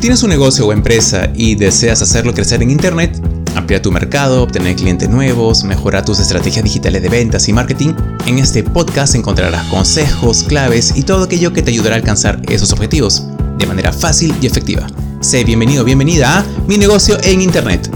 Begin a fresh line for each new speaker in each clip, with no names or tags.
Si tienes un negocio o empresa y deseas hacerlo crecer en Internet, ampliar tu mercado, obtener clientes nuevos, mejorar tus estrategias digitales de ventas y marketing, en este podcast encontrarás consejos, claves y todo aquello que te ayudará a alcanzar esos objetivos de manera fácil y efectiva. Sé bienvenido, bienvenida a Mi negocio en Internet.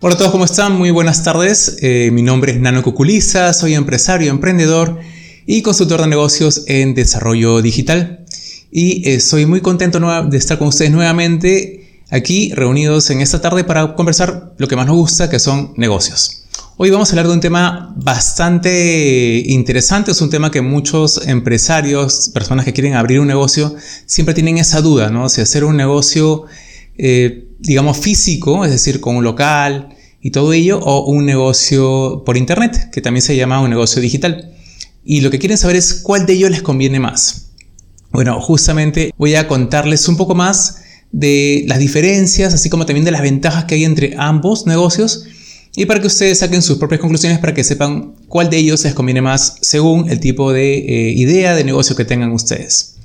Hola a todos, ¿cómo están? Muy buenas tardes. Eh, mi nombre es Nano Cuculiza, soy empresario, emprendedor y consultor de negocios en desarrollo digital. Y eh, soy muy contento de estar con ustedes nuevamente aquí reunidos en esta tarde para conversar lo que más nos gusta, que son negocios. Hoy vamos a hablar de un tema bastante interesante, es un tema que muchos empresarios, personas que quieren abrir un negocio, siempre tienen esa duda, ¿no? Si hacer un negocio, eh, digamos, físico, es decir, con un local y todo ello, o un negocio por internet, que también se llama un negocio digital y lo que quieren saber es cuál de ellos les conviene más. Bueno, justamente voy a contarles un poco más de las diferencias, así como también de las ventajas que hay entre ambos negocios y para que ustedes saquen sus propias conclusiones para que sepan cuál de ellos les conviene más según el tipo de eh, idea de negocio que tengan ustedes.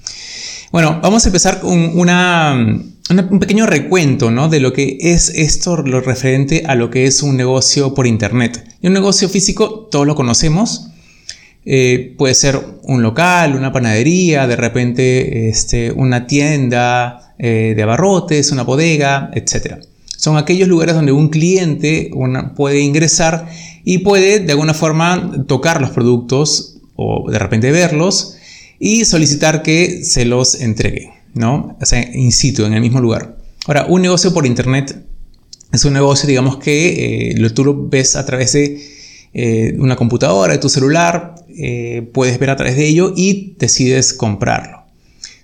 Bueno, vamos a empezar con un pequeño recuento ¿no? de lo que es esto, lo referente a lo que es un negocio por Internet. Y un negocio físico, todos lo conocemos, eh, puede ser un local, una panadería, de repente este, una tienda eh, de abarrotes, una bodega, etc. Son aquellos lugares donde un cliente puede ingresar y puede de alguna forma tocar los productos o de repente verlos y solicitar que se los entregue, ¿no? O sea, in situ, en el mismo lugar. Ahora, un negocio por internet es un negocio, digamos, que eh, tú lo ves a través de eh, una computadora, de tu celular, eh, puedes ver a través de ello y decides comprarlo.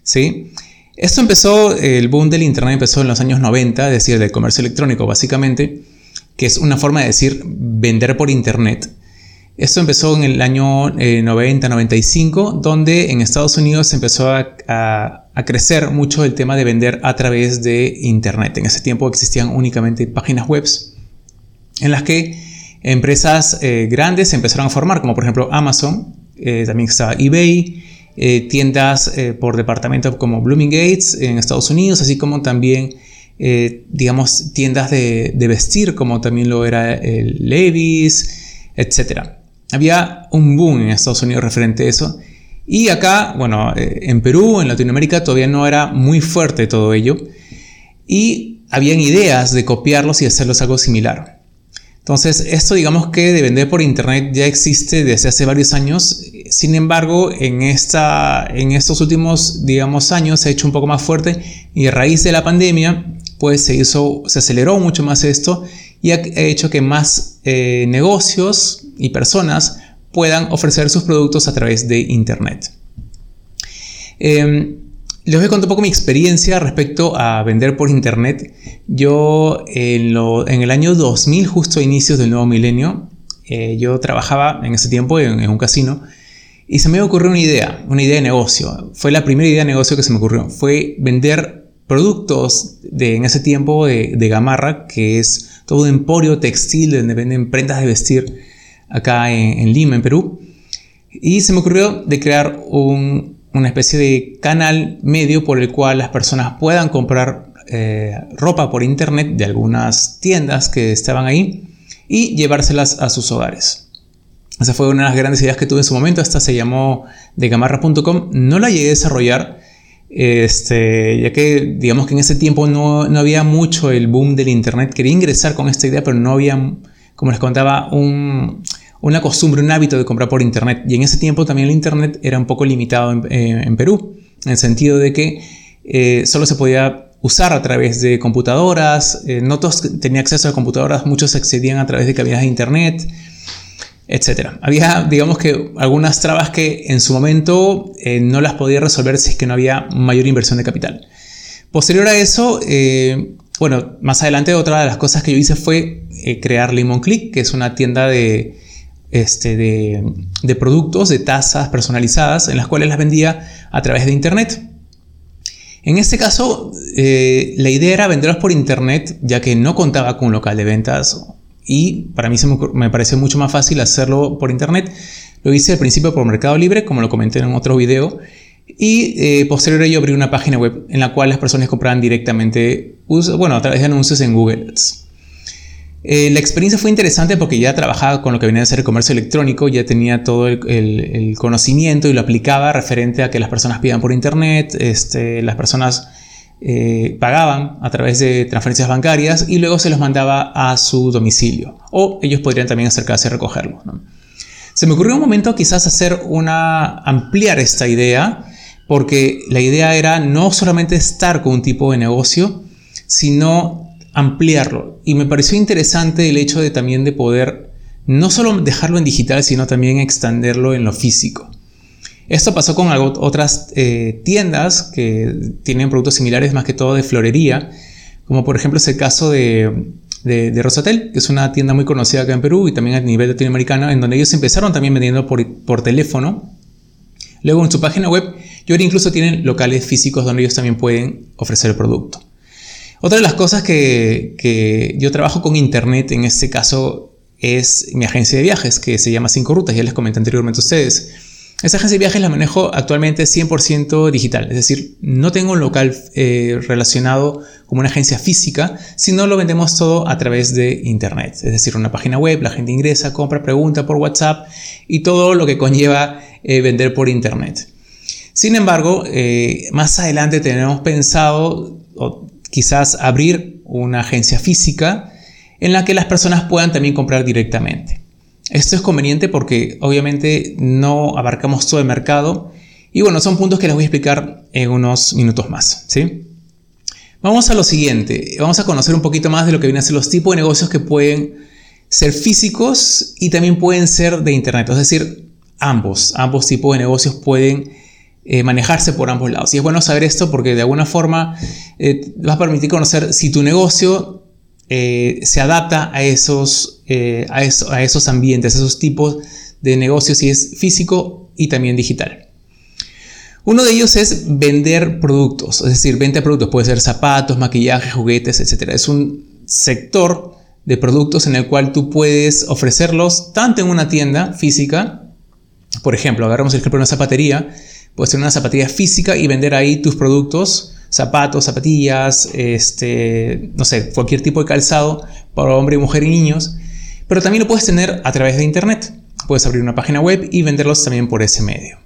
¿sí? Esto empezó, el boom del Internet empezó en los años 90, es decir, del comercio electrónico básicamente, que es una forma de decir vender por Internet. Esto empezó en el año 90-95, eh, donde en Estados Unidos empezó a, a, crecer mucho el tema de vender a través de Internet. En ese tiempo existían únicamente páginas web en las que Empresas eh, grandes se empezaron a formar, como por ejemplo Amazon, eh, también estaba eBay, eh, tiendas por departamento como Blooming Gates en Estados Unidos, así como también, digamos, tiendas de, vestir, como también lo era el Levi's, etc. Había un boom en Estados Unidos referente a eso. Y acá, bueno, en Perú, en Latinoamérica, todavía no era muy fuerte todo ello. Y habían ideas de copiarlos y hacerlos algo similar. Entonces, esto digamos que de vender por internet ya existe desde hace varios años. Sin embargo, en, esta, en estos últimos, digamos, años se ha hecho un poco más fuerte y a raíz de la pandemia, pues se hizo, se aceleró mucho más esto y ha hecho que más eh, negocios y personas puedan ofrecer sus productos a través de internet. Em, les voy a contar un poco mi experiencia respecto a vender por internet. Yo en, el año 2000, justo a inicios del nuevo milenio, eh, yo trabajaba en ese tiempo en, un casino y se me ocurrió una idea, una idea de negocio. Fue la primera idea de negocio que se me ocurrió. Fue vender productos en ese tiempo de, Gamarra, que es todo un emporio textil donde venden prendas de vestir acá en Lima, en Perú. Y se me ocurrió de crear un, una especie de canal medio por el cual las personas puedan comprar eh, ropa por internet de algunas tiendas que estaban ahí y llevárselas a sus hogares. Esa fue una de las grandes ideas que tuve en su momento. Esta se llamó degamarra.com. No la llegué a desarrollar, este, ya que digamos que en ese tiempo no, no, había mucho el boom del internet. Quería ingresar con esta idea, pero no había, como les contaba, un, una costumbre, un hábito de comprar por Internet. Y en ese tiempo también el Internet era un poco limitado en, eh, Perú, en el sentido de que eh, solo se podía usar a través de computadoras, eh, no todos tenían acceso a computadoras, muchos accedían a través de cabinas de Internet, etc. Había, digamos que, algunas trabas que en su momento no las podía resolver si es que no había mayor inversión de capital. Posterior a eso, bueno, más adelante otra de las cosas que yo hice fue crear Lemon Click, que es una tienda de, este, de, productos, de tazas personalizadas, en las cuales las vendía a través de Internet. En este caso, eh, la idea era venderlos por Internet, ya que no contaba con un local de ventas y para mí me, me pareció mucho más fácil hacerlo por Internet. Lo hice al principio por Mercado Libre, como lo comenté en otro video, y eh, posterior a ello abrí una página web en la cual las personas compraban directamente, bueno, a través de anuncios en Google Ads. Eh, la experiencia fue interesante porque ya trabajaba con lo que venía a ser el comercio electrónico, ya tenía todo el, conocimiento y lo aplicaba referente a que las personas pidan por internet, este, las personas eh, pagaban a través de transferencias bancarias y luego se los mandaba a su domicilio o ellos podrían también acercarse a recogerlo. Se me ocurrió un momento quizás hacer una ampliar esta idea porque la idea era no solamente estar con un tipo de negocio, sino ampliarlo. Y me pareció interesante el hecho de también de poder no solo dejarlo en digital, sino también extenderlo en lo físico. Esto pasó con otras eh, tiendas que tienen productos similares, más que todo de florería, como por ejemplo es el caso de, de, Rosatel, que es una tienda muy conocida acá en Perú y también a nivel latinoamericano, en donde ellos empezaron también vendiendo por, por teléfono. Luego en su página web, y ahora incluso tienen locales físicos donde ellos también pueden ofrecer el producto. Otra de las cosas que, yo trabajo con Internet, en este caso, es mi agencia de viajes, que se llama Cinco Rutas, ya les comenté anteriormente a ustedes. Esa agencia de viajes la manejo actualmente 100% digital, es decir, no tengo un local eh, relacionado como una agencia física, sino lo vendemos todo a través de Internet, es decir, una página web, la gente ingresa, compra, pregunta por WhatsApp y todo lo que conlleva eh, vender por Internet. Sin embargo, eh, más adelante tenemos pensado, quizás abrir una agencia física en la que las personas puedan también comprar directamente. Esto es conveniente porque obviamente no abarcamos todo el mercado y bueno, son puntos que les voy a explicar en unos minutos más, ¿sí? Vamos a lo siguiente, vamos a conocer un poquito más de lo que vienen a ser los tipos de negocios que pueden ser físicos y también pueden ser de internet, es decir, ambos, ambos tipos de negocios pueden eh, manejarse por ambos lados. Y es bueno saber esto porque de alguna forma eh, va a permitir conocer si tu negocio eh, se adapta a esos, a, esos ambientes, a esos tipos de negocios, si es físico y también digital. Uno de ellos es vender productos, es decir, venta de productos, puede ser zapatos, maquillaje, juguetes, etc. Es un sector de productos en el cual tú puedes ofrecerlos tanto en una tienda física, por ejemplo, agarramos el ejemplo de una zapatería, Puedes tener una zapatilla física y vender ahí tus productos, zapatos, zapatillas, este, no sé, cualquier tipo de calzado para hombre, mujer y niños. Pero también lo puedes tener a través de internet. Puedes abrir una página web y venderlos también por ese medio.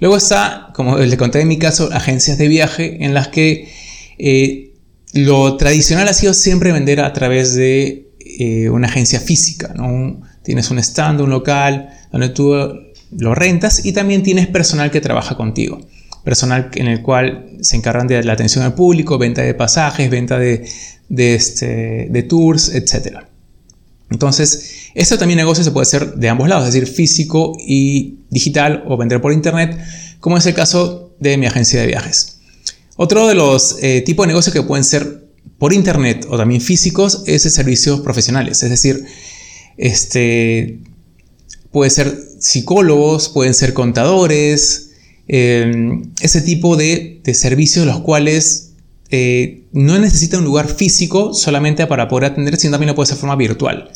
Luego está, como les conté en mi caso, agencias de viaje en las que eh, lo tradicional ha sido siempre vender a través de eh, una agencia física. Tienes un stand, un local, donde tú lo rentas y también tienes personal que trabaja contigo. Personal en el cual se encargan de la atención al público, venta de pasajes, venta de, este, de tours, etc. Entonces, este también negocio se puede hacer de ambos lados, es decir, físico y digital o vender por internet, como es el caso de mi agencia de viajes. Otro de los eh, tipos de negocios que pueden ser por internet o también físicos es servicios profesionales, es decir, este, puede ser psicólogos, pueden ser contadores, em, ese tipo de, servicios los cuales eh, no necesita un lugar físico solamente para poder atender, sino también lo puede ser de forma virtual.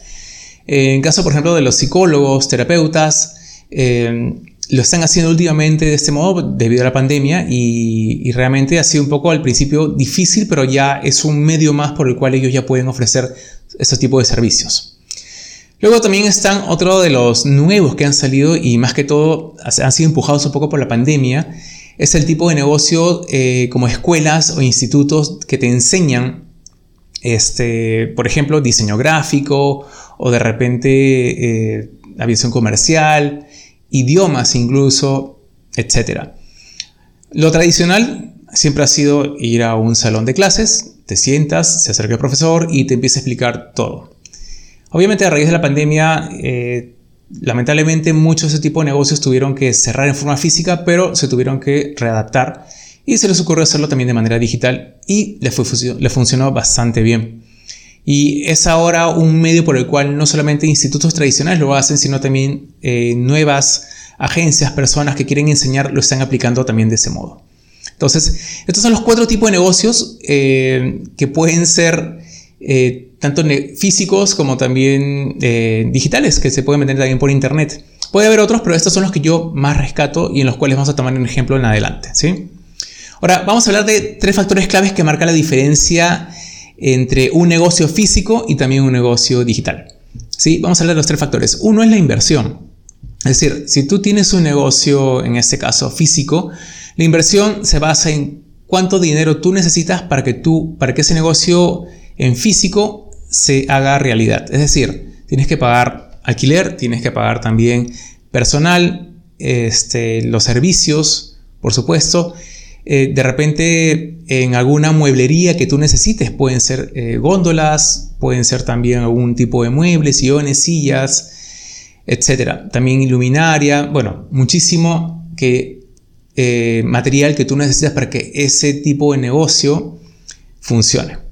en caso, por ejemplo, de los psicólogos, terapeutas, em, lo están haciendo últimamente de este modo debido a la pandemia y, realmente ha sido un poco al principio difícil, pero ya es un medio más por el cual ellos ya pueden ofrecer ese tipo de servicios. Luego también están otro de los nuevos que han salido y más que todo han sido empujados un poco por la pandemia. Es el tipo de negocio eh, como escuelas o institutos que te enseñan, este, por ejemplo, diseño gráfico o de repente eh, aviación comercial, idiomas incluso, etc. Lo tradicional siempre ha sido ir a un salón de clases, te sientas, se acerca el profesor y te empieza a explicar todo. Obviamente a raíz de la pandemia, eh, lamentablemente muchos de ese tipo de negocios tuvieron que cerrar en forma física, pero se tuvieron que readaptar y se les ocurrió hacerlo también de manera digital y le, funcionó bastante bien. Y es ahora un medio por el cual no solamente institutos tradicionales lo hacen, sino también eh, nuevas agencias, personas que quieren enseñar, lo están aplicando también de ese modo. Entonces, estos son los cuatro tipos de negocios eh, que pueden ser tanto físicos como también eh, digitales, que se pueden vender también por internet. Puede haber otros, pero estos son los que yo más rescato y en los cuales vamos a tomar un ejemplo en adelante. ¿sí? Ahora, vamos a hablar de tres factores claves que marcan la diferencia entre un negocio físico y también un negocio digital. ¿Sí? Vamos a hablar de los tres factores. Uno es la inversión. Es decir, si tú tienes un negocio, en este caso físico, la inversión se basa en cuánto dinero tú necesitas para que, tú, para que ese negocio en físico se haga realidad. Es decir, tienes que pagar alquiler, tienes que pagar también personal, este, los servicios, por supuesto. Eh, de repente en alguna mueblería que tú necesites, pueden ser eh, góndolas, pueden ser también algún tipo de muebles, sillones, sillas, etc. También iluminaria, bueno, muchísimo que eh, material que tú necesitas para que ese tipo de negocio funcione.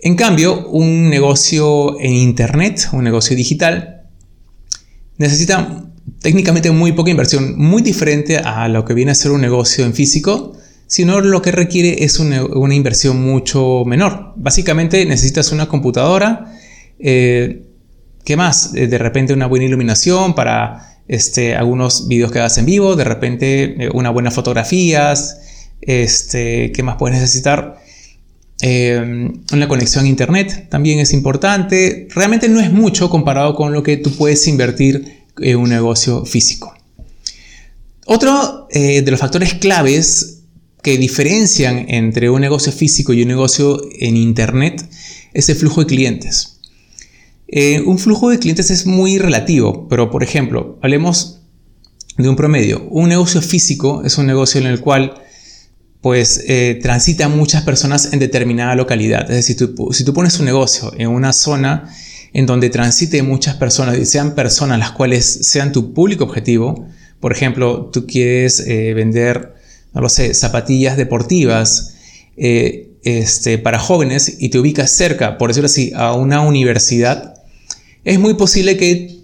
En cambio, un negocio en Internet, un negocio digital, necesita técnicamente muy poca inversión, muy diferente a lo que viene a ser un negocio en físico, sino lo que requiere es una, inversión mucho menor. Básicamente necesitas una computadora, eh, ¿qué más? Eh, de repente una buena iluminación para este, algunos vídeos que hagas en vivo, de repente eh, unas buenas fotografías, este, ¿qué más puedes necesitar? Eh, una conexión a internet también es importante. Realmente no es mucho comparado con lo que tú puedes invertir en un negocio físico. Otro eh, de los factores claves que diferencian entre un negocio físico y un negocio en internet es el flujo de clientes. Eh, un flujo de clientes es muy relativo, pero por ejemplo, hablemos de un promedio. Un negocio físico es un negocio en el cual pues eh, transitan muchas personas en determinada localidad. Es decir, si tú pones un negocio en una zona en donde transite muchas personas y sean personas las cuales sean tu público objetivo, por ejemplo, tú quieres eh, vender, no lo sé, zapatillas deportivas este, para jóvenes y te ubicas cerca, por decirlo así, a una universidad, es muy posible que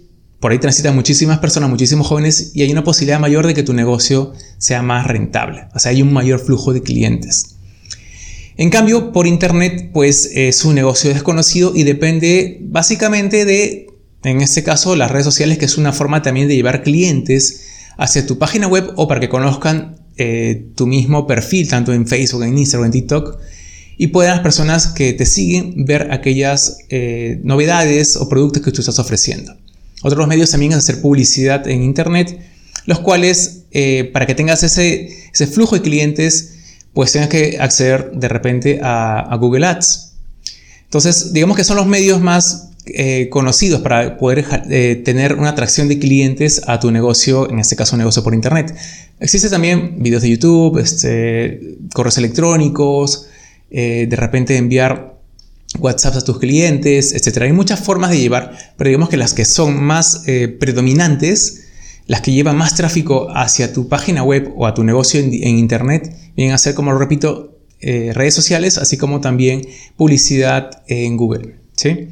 por ahí transitan muchísimas personas, muchísimos jóvenes y hay una posibilidad mayor de que tu negocio sea más rentable. O sea, hay un mayor flujo de clientes. En cambio, por internet, pues es un negocio desconocido y depende básicamente de, en este caso, las redes sociales, que es una forma también de llevar clientes hacia tu página web o para que conozcan eh, tu mismo perfil, tanto en Facebook, en Instagram, en TikTok, y puedan las personas que te siguen ver aquellas eh, novedades o productos que tú estás ofreciendo. Otros medios también es hacer publicidad en Internet, los cuales eh, para que tengas ese, ese, flujo de clientes, pues tengas que acceder de repente a, Google Ads. Entonces, digamos que son los medios más eh, conocidos para poder tener una atracción de clientes a tu negocio, en este caso un negocio por Internet. Existen también videos de YouTube, este, correos electrónicos, eh, de repente enviar WhatsApp a tus clientes, etc. Hay muchas formas de llevar, pero digamos que las que son más eh, predominantes, las que llevan más tráfico hacia tu página web o a tu negocio en, Internet, vienen a ser, como lo repito, eh, redes sociales, así como también publicidad en Google. ¿sí?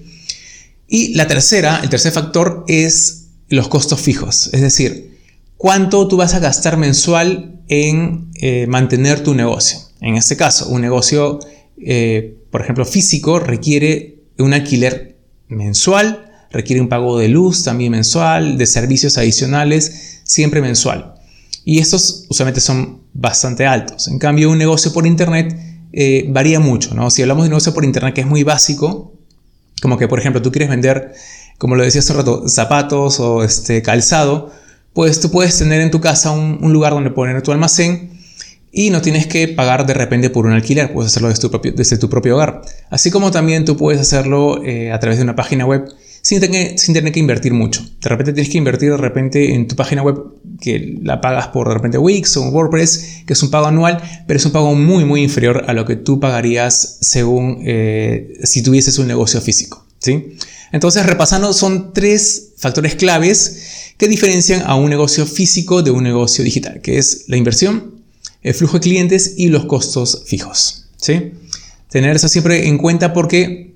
Y la tercera, el tercer factor es los costos fijos, es decir, cuánto tú vas a gastar mensual en mantener tu negocio. En este caso, un negocio, eh, por ejemplo, físico requiere un alquiler mensual, requiere un pago de luz también mensual, de servicios adicionales, siempre mensual. Y estos usualmente son bastante altos. En cambio, un negocio por internet eh, varía mucho. ¿no? Si hablamos de un negocio por internet que es muy básico, como que por ejemplo tú quieres vender, como lo decía hace rato, zapatos o este, calzado, pues tú puedes tener en tu casa un, un lugar donde poner tu almacén y no tienes que pagar de repente por un alquiler, puedes hacerlo desde tu propio, hogar. Así como también tú puedes hacerlo eh, a través de una página web sin tener, sin tener que invertir mucho. De repente tienes que invertir de repente en tu página web que la pagas por de repente Wix o WordPress, que es un pago anual, pero es un pago muy muy inferior a lo que tú pagarías según eh, si tuvieses un negocio físico. ¿sí? Entonces, repasando, son tres factores claves que diferencian a un negocio físico de un negocio digital, que es la inversión, el flujo de clientes y los costos fijos. ¿sí? Tener eso siempre en cuenta porque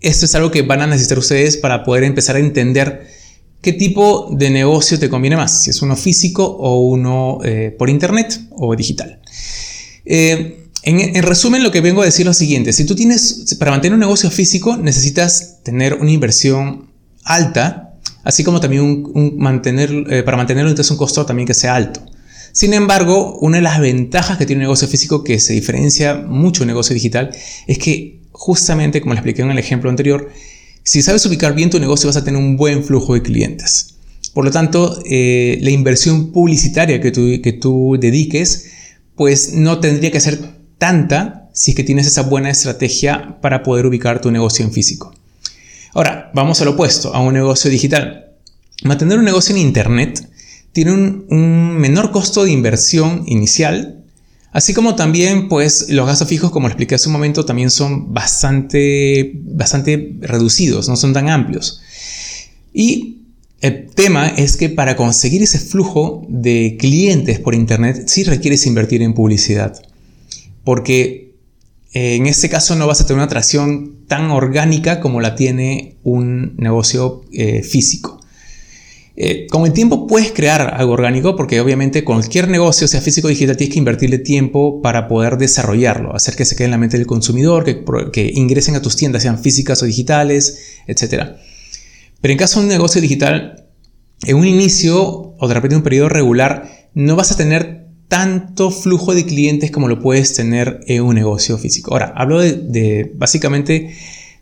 esto es algo que van a necesitar ustedes para poder empezar a entender qué tipo de negocio te conviene más, si es uno físico o uno eh, por internet o digital. Eh, en, en, resumen, lo que vengo a decir es lo siguiente, si tú tienes, para mantener un negocio físico necesitas tener una inversión alta así como también un, mantener, eh, para mantenerlo entonces un costo también que sea alto. Sin embargo, una de las ventajas que tiene un negocio físico que se diferencia mucho un negocio digital es que justamente, como les expliqué en el ejemplo anterior, si sabes ubicar bien tu negocio vas a tener un buen flujo de clientes. Por lo tanto, eh, la inversión publicitaria que tú, que tú dediques, pues no tendría que ser tanta si es que tienes esa buena estrategia para poder ubicar tu negocio en físico. Ahora, vamos al opuesto, a un negocio digital. Mantener un negocio en Internet tiene un, menor costo de inversión inicial, así como también pues los gastos fijos, como expliqué hace un momento, también son bastante, bastante reducidos, no son tan amplios. Y el tema es que para conseguir ese flujo de clientes por Internet sí requieres invertir en publicidad, porque eh, en este caso no vas a tener una atracción tan orgánica como la tiene un negocio eh, físico. Eh, con el tiempo puedes crear algo orgánico porque obviamente cualquier negocio, sea físico o digital, tienes que invertirle tiempo para poder desarrollarlo, hacer que se quede en la mente del consumidor, que, ingresen a tus tiendas, sean físicas o digitales, etc. Pero en caso de un negocio digital, en un inicio o de repente en un periodo regular, no vas a tener tanto flujo de clientes como lo puedes tener en un negocio físico. Ahora, hablo de, básicamente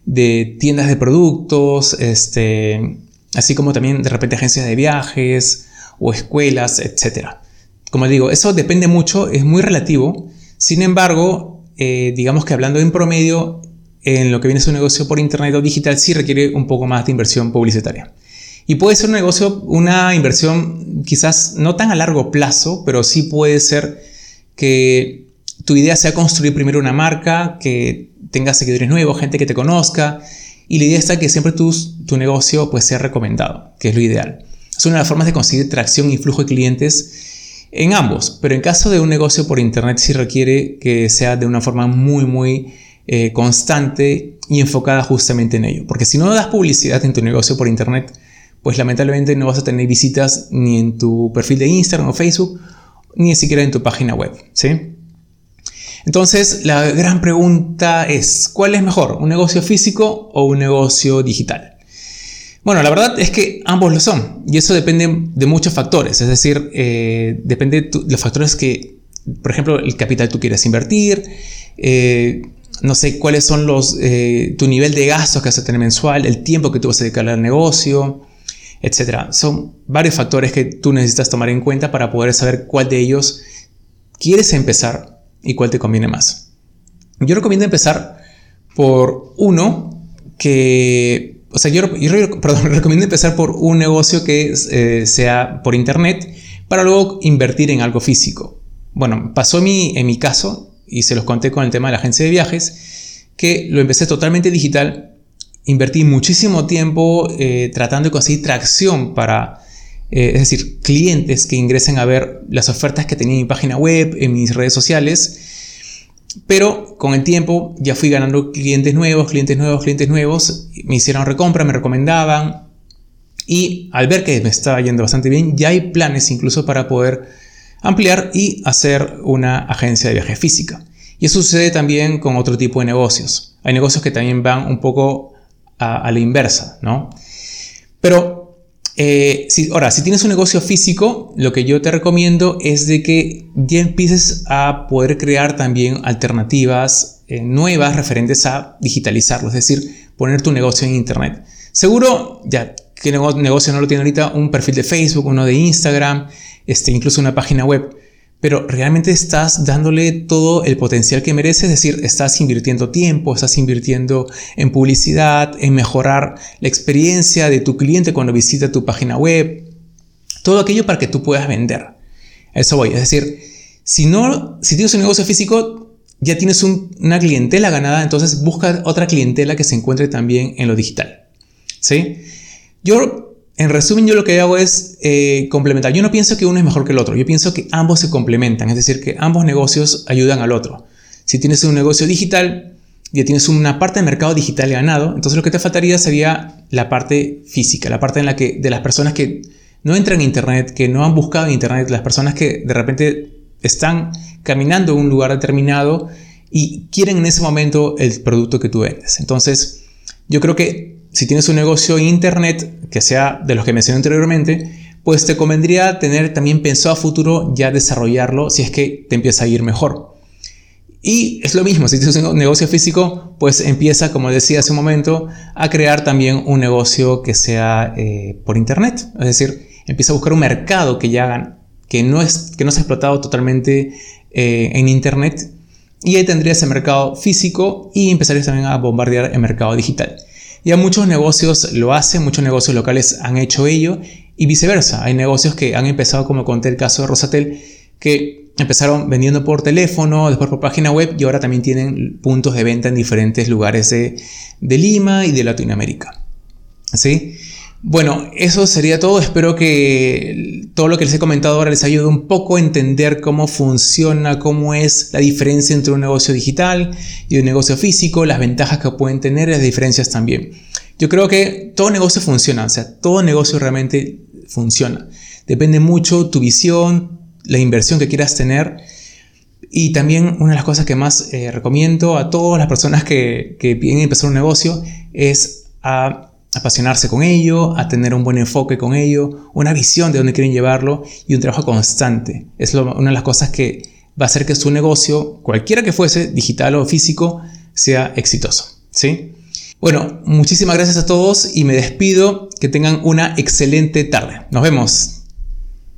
de tiendas de productos, este, así como también de repente agencias de viajes o escuelas, etc. Como digo, eso depende mucho, es muy relativo. Sin embargo, eh, digamos que hablando en promedio, en lo que viene a un negocio por internet o digital sí requiere un poco más de inversión publicitaria. Y puede ser un negocio, una inversión quizás no tan a largo plazo, pero sí puede ser que tu idea sea construir primero una marca, que tenga seguidores nuevos, gente que te conozca, y la idea está que siempre tu, tu negocio pues, sea recomendado, que es lo ideal. Es una de las formas de conseguir tracción y flujo de clientes en ambos, pero en caso de un negocio por internet sí requiere que sea de una forma muy, muy eh, constante y enfocada justamente en ello. Porque si no das publicidad en tu negocio por internet, pues lamentablemente no vas a tener visitas ni en tu perfil de Instagram o Facebook, ni siquiera en tu página web. ¿sí? Entonces, la gran pregunta es, ¿cuál es mejor? ¿Un negocio físico o un negocio digital? Bueno, la verdad es que ambos lo son y eso depende de muchos factores, es decir, eh, depende de, los factores que, por ejemplo, el capital tú quieres invertir, eh, no sé cuáles son los, eh, tu nivel de gastos que vas a tener mensual, el tiempo que tú vas a dedicar al negocio, etc. Son varios factores que tú necesitas tomar en cuenta para poder saber cuál de ellos quieres empezar y cuál te conviene más. Yo recomiendo empezar por uno que, o sea, yo, perdón, recomiendo empezar por un negocio que eh, sea por internet para luego invertir en algo físico. Bueno, pasó mi, en mi caso, y se los conté con el tema de la agencia de viajes, que lo empecé totalmente digital, invertí muchísimo tiempo eh, tratando de conseguir tracción para, eh, es decir, clientes que ingresen a ver las ofertas que tenía en mi página web, en mis redes sociales, pero con el tiempo ya fui ganando clientes nuevos, clientes nuevos, clientes nuevos, me hicieron recompra, me recomendaban, y al ver que me estaba yendo bastante bien, ya hay planes incluso para poder ampliar y hacer una agencia de viaje física. Y eso sucede también con otro tipo de negocios. Hay negocios que también van un poco a, la inversa, ¿no? Pero, eh, ahora, si tienes un negocio físico, lo que yo te recomiendo es de que ya empieces a poder crear también alternativas eh, nuevas referentes a digitalizarlo, es decir, poner tu negocio en Internet. Seguro, ya que negocio no lo tiene ahorita, un perfil de Facebook, uno de Instagram, este, incluso una página web, pero realmente estás dándole todo el potencial que merece, es decir, estás invirtiendo tiempo, estás invirtiendo en publicidad, en mejorar la experiencia de tu cliente cuando visita tu página web, todo aquello para que tú puedas vender. eso voy, es decir, si no, si tienes un negocio físico, ya tienes una clientela ganada, entonces busca otra clientela que se encuentre también en lo digital. ¿Sí? Yo en resumen, yo lo que hago es eh, complementar. Yo no pienso que uno es mejor que el otro, yo pienso que ambos se complementan, es decir, que ambos negocios ayudan al otro. Si tienes un negocio digital, ya tienes una parte de mercado digital ganado, entonces lo que te faltaría sería la parte física, la parte en la que de las personas que no entran en Internet, que no han buscado en Internet, las personas que de repente están caminando en un lugar determinado y quieren en ese momento el producto que tú vendes. Entonces, yo creo que si tienes un negocio en internet que sea de los que mencioné anteriormente, pues te convendría tener también pensado a futuro ya desarrollarlo si es que te empieza a ir mejor. Y es lo mismo, si tienes un negocio físico, pues empieza, como decía hace un momento, a crear también un negocio que sea eh, por internet. Es decir, empieza a buscar un mercado que ya hagan, que no, es, que no se ha explotado totalmente eh, en internet. Y ahí tendrías el mercado físico y empezarías también a bombardear el mercado digital. Ya muchos negocios lo hacen, muchos negocios locales han hecho ello y viceversa. Hay negocios que han empezado, como conté el caso de Rosatel, que empezaron vendiendo por teléfono, después por página web y ahora también tienen puntos de venta en diferentes lugares de, de Lima y de Latinoamérica. ¿Sí? Bueno, eso sería todo. Espero que todo lo que les he comentado ahora les ayude un poco a entender cómo funciona, cómo es la diferencia entre un negocio digital y un negocio físico, las ventajas que pueden tener y las diferencias también. Yo creo que todo negocio funciona, o sea, todo negocio realmente funciona. Depende mucho tu visión, la inversión que quieras tener. Y también una de las cosas que más eh, recomiendo a todas las personas que, que a empezar un negocio es a apasionarse con ello, a tener un buen enfoque con ello, una visión de dónde quieren llevarlo y un trabajo constante. Es una de las cosas que va a hacer que su negocio, cualquiera que fuese, digital o físico, sea exitoso. ¿sí? Bueno, muchísimas gracias a todos y me despido. Que tengan una excelente tarde. Nos vemos.